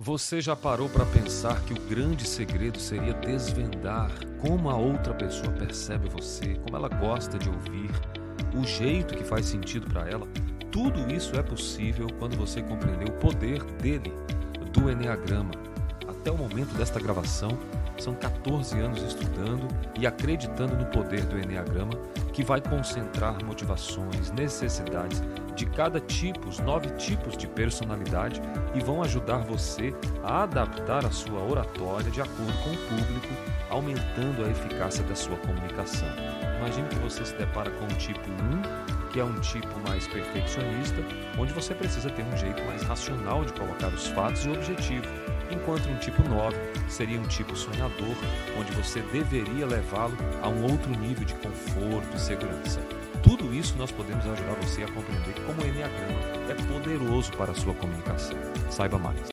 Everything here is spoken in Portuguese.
Você já parou para pensar que o grande segredo seria desvendar como a outra pessoa percebe você, como ela gosta de ouvir, o jeito que faz sentido para ela? Tudo isso é possível quando você compreender o poder dele, do Enneagrama. Até o momento desta gravação, são 14 anos estudando e acreditando no poder do Enneagrama, que vai concentrar motivações, necessidades de cada tipo, os nove tipos de personalidade, e vão ajudar você a adaptar a sua oratória de acordo com o público, aumentando a eficácia da sua comunicação. Imagine que você se depara com o tipo 1, que é um tipo mais perfeccionista, onde você precisa ter um jeito mais racional de colocar os fatos e o objetivo, enquanto um tipo 9 seria um tipo sonhador, onde você deveria levá-lo a um outro nível de conforto e segurança. Tudo isso nós podemos ajudar você a compreender como o Enneagrama é poderoso para a sua comunicação. Saiba mais.